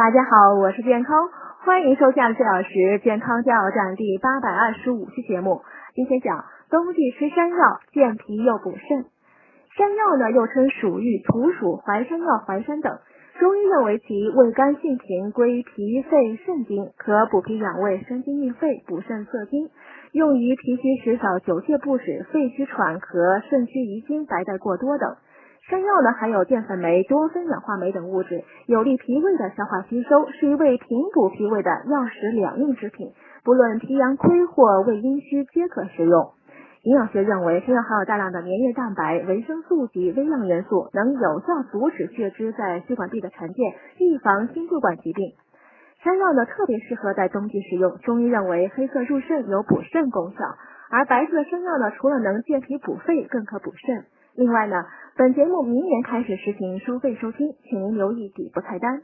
大家好，我是健康，欢迎收看四小时健康加油站第八百二十五期节目。今天讲冬季吃山药，健脾又补肾。山药呢，又称蜀玉、土薯、淮山药、淮山等。中医认为其味甘性平，归脾肺肾经，可补脾养胃、生津益肺、补肾涩精，用于脾虚食少、久泻不止、肺虚喘咳、肾虚遗精、白带过多等。山药呢，含有淀粉酶、多酚氧化酶等物质，有利脾胃的消化吸收，是一味平补脾胃的药食两用之品。不论脾阳亏或胃阴虚，皆可食用。营养学认为，山药含有大量的粘液蛋白、维生素及微量元素，能有效阻止血脂在血管壁的沉淀，预防心血管疾病。山药呢，特别适合在冬季食用。中医认为，黑色入肾，有补肾功效；而白色山药呢，除了能健脾补肺，更可补肾。另外呢，本节目明年开始实行收费收听，请您留意底部菜单。